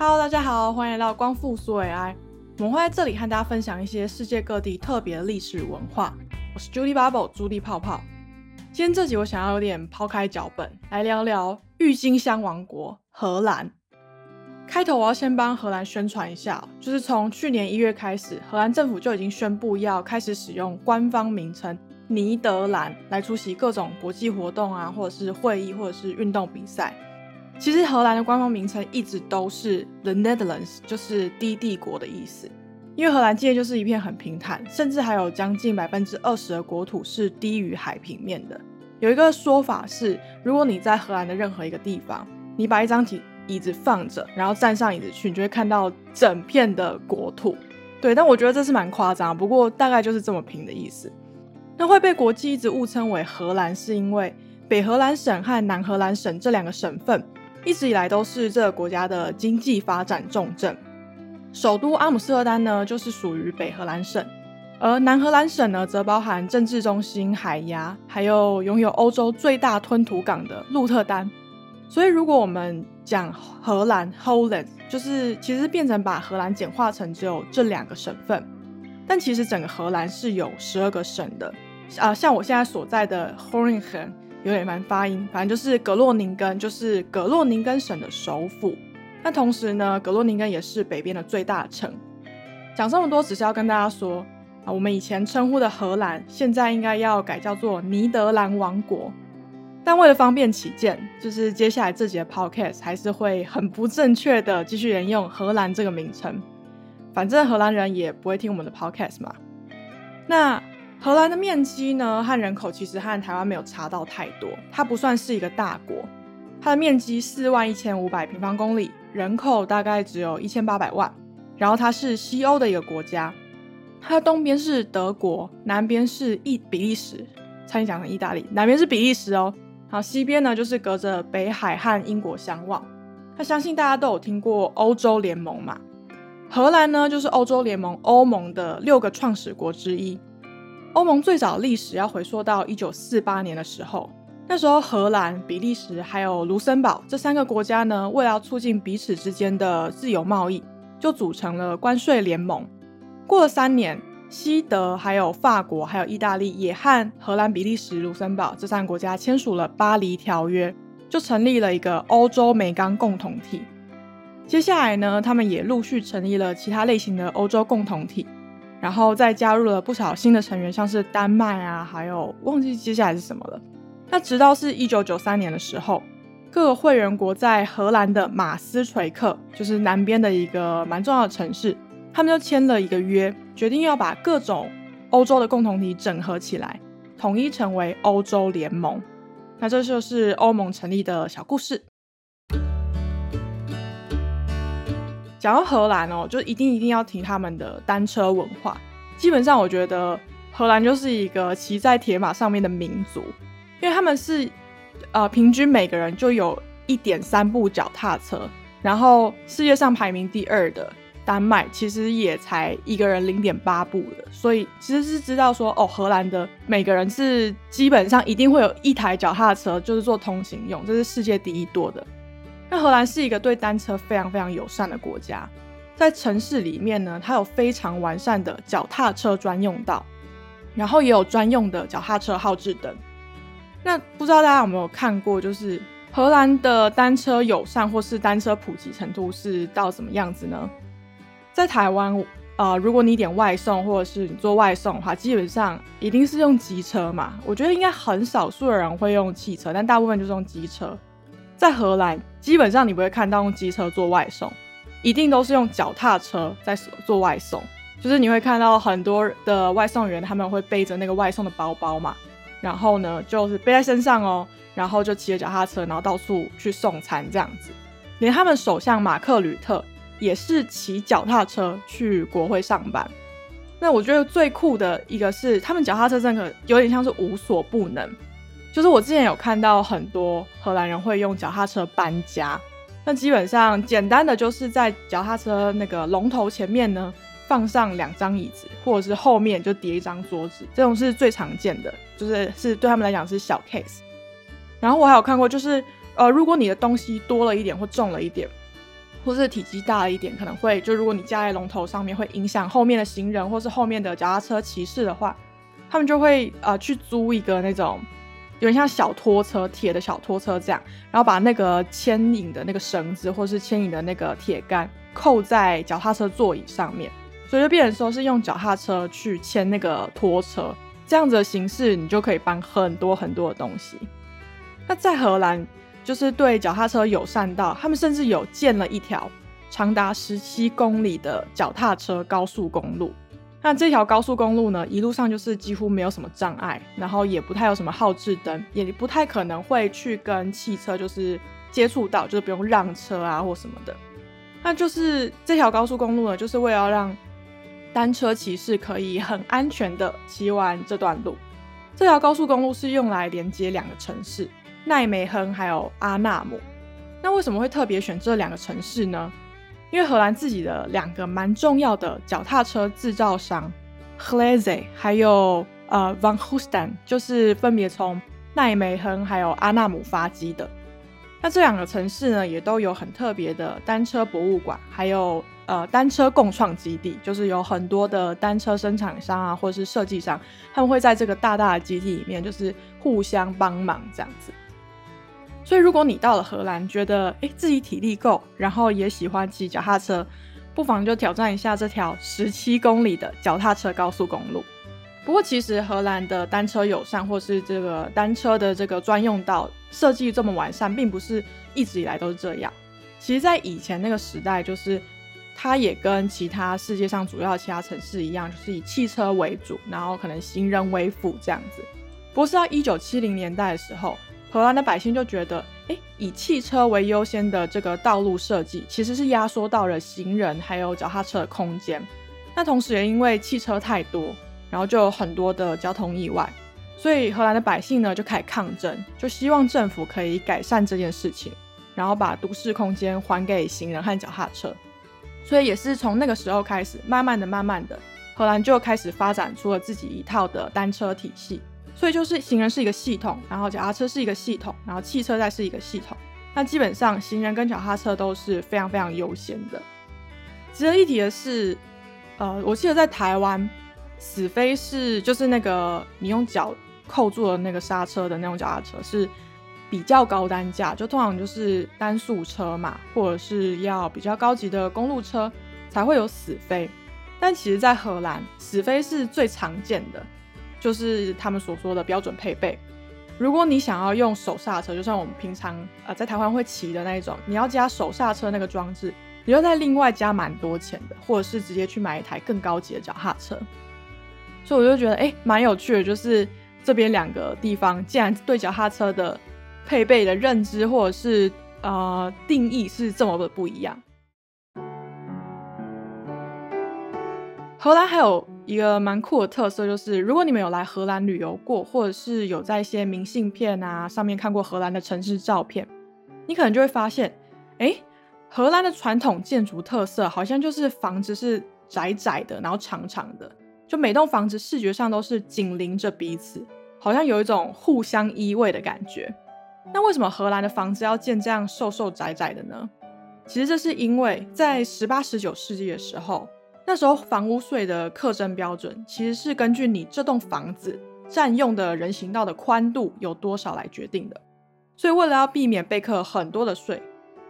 Hello，大家好，欢迎来到光复苏维埃。我们会在这里和大家分享一些世界各地特别的历史文化。我是 Judy Bubble，朱莉泡泡。今天这集我想要有点抛开脚本，来聊聊郁金香王国荷兰。开头我要先帮荷兰宣传一下，就是从去年一月开始，荷兰政府就已经宣布要开始使用官方名称尼德兰来出席各种国际活动啊，或者是会议，或者是运动比赛。其实荷兰的官方名称一直都是 The Netherlands，就是低帝国的意思。因为荷兰界就是一片很平坦，甚至还有将近百分之二十的国土是低于海平面的。有一个说法是，如果你在荷兰的任何一个地方，你把一张椅椅子放着，然后站上椅子去，你就会看到整片的国土。对，但我觉得这是蛮夸张，不过大概就是这么平的意思。那会被国际一直误称为荷兰，是因为北荷兰省和南荷兰省这两个省份。一直以来都是这个国家的经济发展重镇，首都阿姆斯特丹呢就是属于北荷兰省，而南荷兰省呢则包含政治中心海牙，还有拥有欧洲最大吞吐港的鹿特丹。所以如果我们讲荷兰 （Holland），就是其实变成把荷兰简化成只有这两个省份，但其实整个荷兰是有十二个省的。啊，像我现在所在的 h o r i n g e n 有点难发音，反正就是格洛宁根，就是格洛宁根省的首府。那同时呢，格洛宁根也是北边的最大城。讲这么多，只是要跟大家说啊，我们以前称呼的荷兰，现在应该要改叫做尼德兰王国。但为了方便起见，就是接下来这节 podcast 还是会很不正确的继续沿用荷兰这个名称。反正荷兰人也不会听我们的 podcast 嘛。那。荷兰的面积呢和人口其实和台湾没有差到太多，它不算是一个大国。它的面积四万一千五百平方公里，人口大概只有一千八百万。然后它是西欧的一个国家，它的东边是德国，南边是意比利时，差点讲成意大利，南边是比利时哦。好，西边呢就是隔着北海和英国相望。那相信大家都有听过欧洲联盟嘛？荷兰呢就是欧洲联盟欧盟的六个创始国之一。欧盟最早历史要回溯到一九四八年的时候，那时候荷兰、比利时还有卢森堡这三个国家呢，为了要促进彼此之间的自由贸易，就组成了关税联盟。过了三年，西德、还有法国、还有意大利也和荷兰、比利时、卢森堡这三个国家签署了巴黎条约，就成立了一个欧洲煤钢共同体。接下来呢，他们也陆续成立了其他类型的欧洲共同体。然后再加入了不少新的成员，像是丹麦啊，还有忘记接下来是什么了。那直到是一九九三年的时候，各个会员国在荷兰的马斯垂克，就是南边的一个蛮重要的城市，他们就签了一个约，决定要把各种欧洲的共同体整合起来，统一成为欧洲联盟。那这就是欧盟成立的小故事。讲到荷兰哦，就一定一定要提他们的单车文化。基本上，我觉得荷兰就是一个骑在铁马上面的民族，因为他们是呃平均每个人就有一点三部脚踏车。然后世界上排名第二的丹麦，其实也才一个人零点八部的。所以其实是知道说，哦，荷兰的每个人是基本上一定会有一台脚踏车，就是做通行用，这是世界第一多的。那荷兰是一个对单车非常非常友善的国家，在城市里面呢，它有非常完善的脚踏车专用道，然后也有专用的脚踏车号志灯。那不知道大家有没有看过，就是荷兰的单车友善或是单车普及程度是到什么样子呢？在台湾，呃，如果你点外送或者是你做外送的话，基本上一定是用机车嘛。我觉得应该很少数的人会用汽车，但大部分就是用机车。在荷兰，基本上你不会看到用机车做外送，一定都是用脚踏车在做外送。就是你会看到很多的外送员，他们会背着那个外送的包包嘛，然后呢，就是背在身上哦，然后就骑着脚踏车，然后到处去送餐这样子。连他们首相马克吕特也是骑脚踏车去国会上班。那我觉得最酷的一个是，他们脚踏车真的有点像是无所不能。就是我之前有看到很多荷兰人会用脚踏车搬家，那基本上简单的就是在脚踏车那个龙头前面呢放上两张椅子，或者是后面就叠一张桌子，这种是最常见的，就是是对他们来讲是小 case。然后我还有看过，就是呃，如果你的东西多了一点或重了一点，或是体积大了一点，可能会就如果你架在龙头上面，会影响后面的行人或是后面的脚踏车骑士的话，他们就会呃去租一个那种有点像小拖车、铁的小拖车这样，然后把那个牵引的那个绳子或是牵引的那个铁杆扣在脚踏车座椅上面，所以就变成说是用脚踏车去牵那个拖车，这样子的形式你就可以搬很多很多的东西。那在荷兰。就是对脚踏车友善到，他们甚至有建了一条长达十七公里的脚踏车高速公路。那这条高速公路呢，一路上就是几乎没有什么障碍，然后也不太有什么号志灯，也不太可能会去跟汽车就是接触到，就是不用让车啊或什么的。那就是这条高速公路呢，就是为了让单车骑士可以很安全的骑完这段路。这条高速公路是用来连接两个城市。奈梅亨还有阿纳姆，那为什么会特别选这两个城市呢？因为荷兰自己的两个蛮重要的脚踏车制造商 h l e z e 还有呃 Van h o s t e n 就是分别从奈梅亨还有阿纳姆发迹的。那这两个城市呢，也都有很特别的单车博物馆，还有呃单车共创基地，就是有很多的单车生产商啊，或者是设计商，他们会在这个大大的基地里面，就是互相帮忙这样子。所以，如果你到了荷兰，觉得诶自己体力够，然后也喜欢骑脚踏车，不妨就挑战一下这条十七公里的脚踏车高速公路。不过，其实荷兰的单车友善或是这个单车的这个专用道设计这么完善，并不是一直以来都是这样。其实，在以前那个时代，就是它也跟其他世界上主要其他城市一样，就是以汽车为主，然后可能行人为辅这样子。不过，是到一九七零年代的时候。荷兰的百姓就觉得，哎，以汽车为优先的这个道路设计，其实是压缩到了行人还有脚踏车的空间。那同时也因为汽车太多，然后就有很多的交通意外，所以荷兰的百姓呢就开始抗争，就希望政府可以改善这件事情，然后把都市空间还给行人和脚踏车。所以也是从那个时候开始，慢慢的、慢慢的，荷兰就开始发展出了自己一套的单车体系。所以就是行人是一个系统，然后脚踏车是一个系统，然后汽车再是一个系统。那基本上行人跟脚踏车都是非常非常优先的。值得一提的是，呃，我记得在台湾，死飞是就是那个你用脚扣住了那个刹车的那种脚踏车是比较高单价，就通常就是单速车嘛，或者是要比较高级的公路车才会有死飞。但其实，在荷兰，死飞是最常见的。就是他们所说的标准配备。如果你想要用手刹车，就像我们平常呃在台湾会骑的那一种，你要加手刹车那个装置，你要再另外加蛮多钱的，或者是直接去买一台更高级的脚踏车。所以我就觉得哎，蛮有趣的，就是这边两个地方竟然对脚踏车的配备的认知或者是呃定义是这么的不一样。荷兰还有一个蛮酷的特色，就是如果你们有来荷兰旅游过，或者是有在一些明信片啊上面看过荷兰的城市照片，你可能就会发现，哎，荷兰的传统建筑特色好像就是房子是窄窄的，然后长长的，就每栋房子视觉上都是紧邻着彼此，好像有一种互相依偎的感觉。那为什么荷兰的房子要建这样瘦瘦窄窄的呢？其实这是因为在十八、十九世纪的时候。那时候房屋税的课征标准其实是根据你这栋房子占用的人行道的宽度有多少来决定的。所以为了要避免被课很多的税，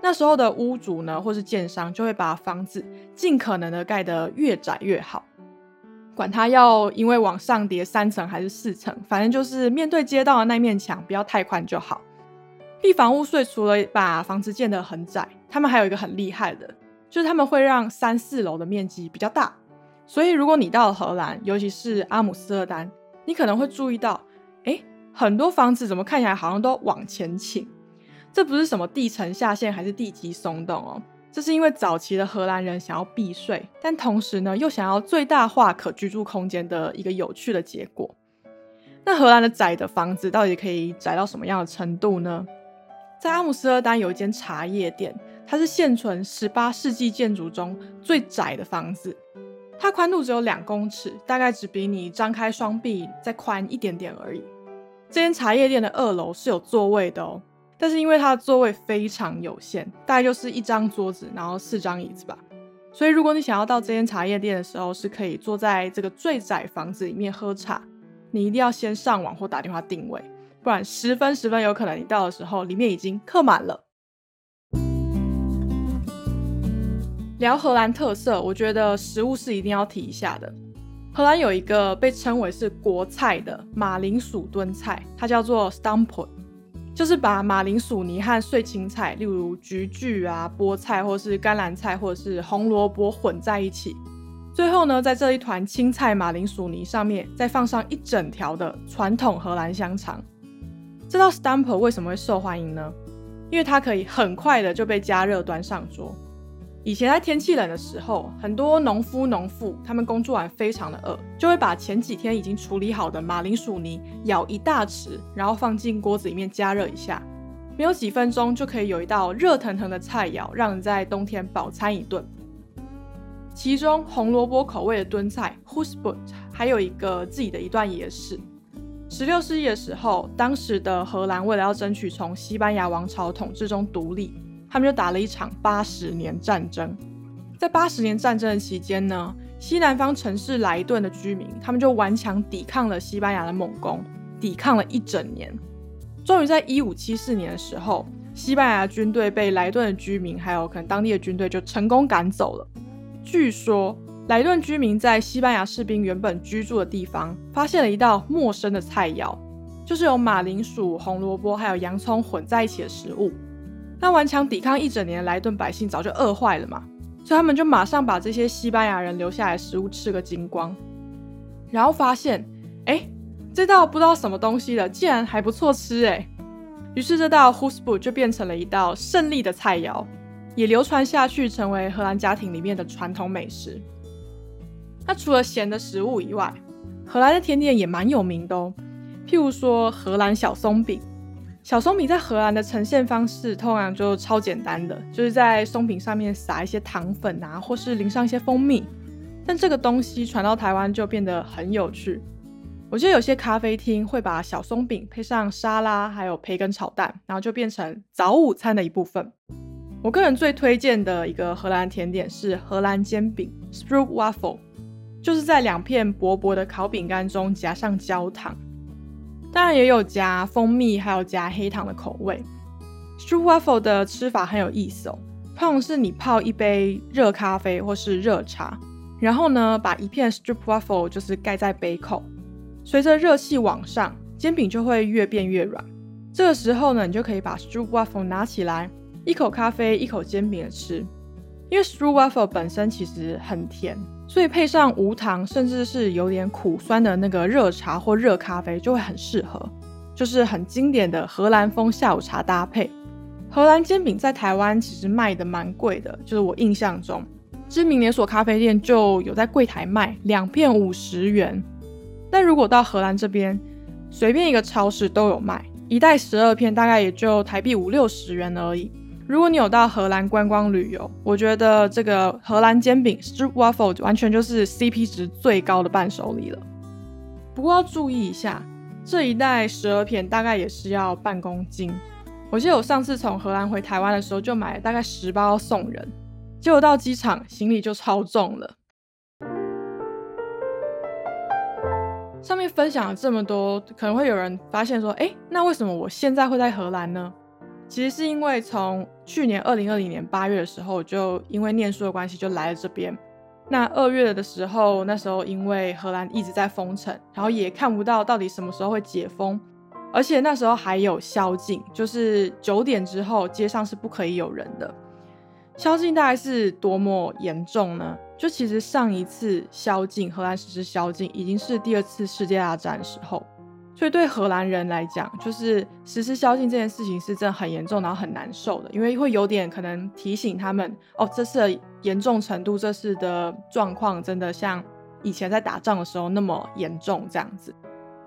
那时候的屋主呢或是建商就会把房子尽可能的盖得越窄越好，管它要因为往上叠三层还是四层，反正就是面对街道的那面墙不要太宽就好。避房屋税除了把房子建得很窄，他们还有一个很厉害的。就是他们会让三四楼的面积比较大，所以如果你到了荷兰，尤其是阿姆斯特丹，你可能会注意到，哎，很多房子怎么看起来好像都往前倾？这不是什么地层下陷还是地基松动哦，这是因为早期的荷兰人想要避税，但同时呢又想要最大化可居住空间的一个有趣的结果。那荷兰的窄的房子到底可以窄到什么样的程度呢？在阿姆斯特丹有一间茶叶店。它是现存十八世纪建筑中最窄的房子，它宽度只有两公尺，大概只比你张开双臂再宽一点点而已。这间茶叶店的二楼是有座位的哦，但是因为它的座位非常有限，大概就是一张桌子，然后四张椅子吧。所以如果你想要到这间茶叶店的时候，是可以坐在这个最窄房子里面喝茶。你一定要先上网或打电话定位，不然十分十分有可能你到的时候里面已经客满了。聊荷兰特色，我觉得食物是一定要提一下的。荷兰有一个被称为是国菜的马铃薯炖菜，它叫做 s t a m p o t 就是把马铃薯泥和碎青菜，例如菊苣啊、菠菜或是甘蓝菜或者是红萝卜混在一起。最后呢，在这一团青菜马铃薯泥上面再放上一整条的传统荷兰香肠。这道 stamppot 为什么会受欢迎呢？因为它可以很快的就被加热端上桌。以前在天气冷的时候，很多农夫农妇他们工作完非常的饿，就会把前几天已经处理好的马铃薯泥舀一大匙，然后放进锅子里面加热一下，没有几分钟就可以有一道热腾腾的菜肴，让人在冬天饱餐一顿。其中红萝卜口味的炖菜 h u s b o t 还有一个自己的一段野史。十六世纪的时候，当时的荷兰为了要争取从西班牙王朝统治中独立。他们就打了一场八十年战争，在八十年战争的期间呢，西南方城市莱顿的居民，他们就顽强抵抗了西班牙的猛攻，抵抗了一整年，终于在一五七四年的时候，西班牙军队被莱顿的居民还有可能当地的军队就成功赶走了。据说莱顿居民在西班牙士兵原本居住的地方，发现了一道陌生的菜肴，就是有马铃薯、红萝卜还有洋葱混在一起的食物。那顽强抵抗一整年的莱顿百姓早就饿坏了嘛，所以他们就马上把这些西班牙人留下来的食物吃个精光，然后发现，哎，这道不知道什么东西的，竟然还不错吃哎，于是这道 h u s b o 就变成了一道胜利的菜肴，也流传下去，成为荷兰家庭里面的传统美食。那除了咸的食物以外，荷兰的甜点也蛮有名的哦，譬如说荷兰小松饼。小松饼在荷兰的呈现方式通常就超简单的，就是在松饼上面撒一些糖粉啊，或是淋上一些蜂蜜。但这个东西传到台湾就变得很有趣。我记得有些咖啡厅会把小松饼配上沙拉，还有培根炒蛋，然后就变成早午餐的一部分。我个人最推荐的一个荷兰甜点是荷兰煎饼 （Stroopwafel），就是在两片薄薄的烤饼干中夹上焦糖。当然也有加蜂蜜，还有加黑糖的口味。Stroopwafel 的吃法很有意思哦，通常是你泡一杯热咖啡或是热茶，然后呢把一片 Stroopwafel 就是盖在杯口，随着热气往上，煎饼就会越变越软。这个时候呢，你就可以把 Stroopwafel 拿起来，一口咖啡一口煎饼的吃。因为 Stroopwafel 本身其实很甜。所以配上无糖，甚至是有点苦酸的那个热茶或热咖啡就会很适合，就是很经典的荷兰风下午茶搭配。荷兰煎饼在台湾其实卖的蛮贵的，就是我印象中知名连锁咖啡店就有在柜台卖两片五十元，但如果到荷兰这边，随便一个超市都有卖，一袋十二片大概也就台币五六十元而已。如果你有到荷兰观光旅游，我觉得这个荷兰煎饼 Stroopwafel 完全就是 CP 值最高的伴手礼了。不过要注意一下，这一袋十二片大概也是要半公斤。我记得我上次从荷兰回台湾的时候就买了大概十包送人，结果到机场行李就超重了。上面分享了这么多，可能会有人发现说，哎，那为什么我现在会在荷兰呢？其实是因为从去年二零二零年八月的时候，就因为念书的关系就来了这边。那二月的时候，那时候因为荷兰一直在封城，然后也看不到到底什么时候会解封，而且那时候还有宵禁，就是九点之后街上是不可以有人的。宵禁大概是多么严重呢？就其实上一次宵禁，荷兰实施宵禁已经是第二次世界大战的时候。所以对荷兰人来讲，就是实施宵禁这件事情是真的很严重，然后很难受的，因为会有点可能提醒他们，哦，这次的严重程度，这次的状况真的像以前在打仗的时候那么严重这样子。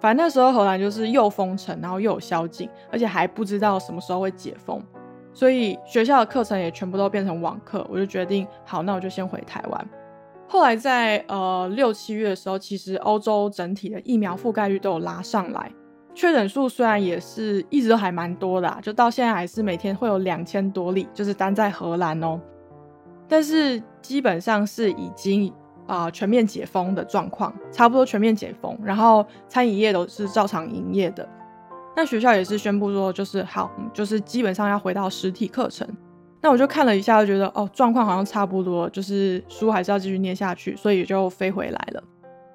反正那时候荷兰就是又封城，然后又有宵禁，而且还不知道什么时候会解封，所以学校的课程也全部都变成网课。我就决定，好，那我就先回台湾。后来在呃六七月的时候，其实欧洲整体的疫苗覆盖率都有拉上来，确诊数虽然也是一直都还蛮多的，就到现在还是每天会有两千多例，就是单在荷兰哦。但是基本上是已经啊全面解封的状况，差不多全面解封，然后餐饮业都是照常营业的。那学校也是宣布说，就是好，就是基本上要回到实体课程。那我就看了一下，就觉得哦，状况好像差不多，就是书还是要继续念下去，所以就飞回来了。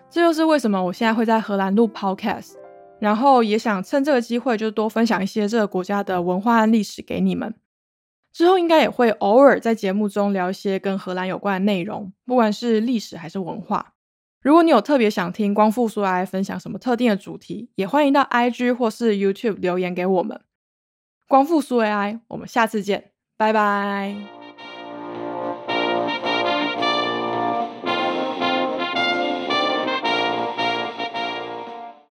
这就是为什么我现在会在荷兰录 Podcast，然后也想趁这个机会，就多分享一些这个国家的文化和历史给你们。之后应该也会偶尔在节目中聊一些跟荷兰有关的内容，不管是历史还是文化。如果你有特别想听光复苏 i 分享什么特定的主题，也欢迎到 IG 或是 YouTube 留言给我们。光复苏 AI，我们下次见，拜拜。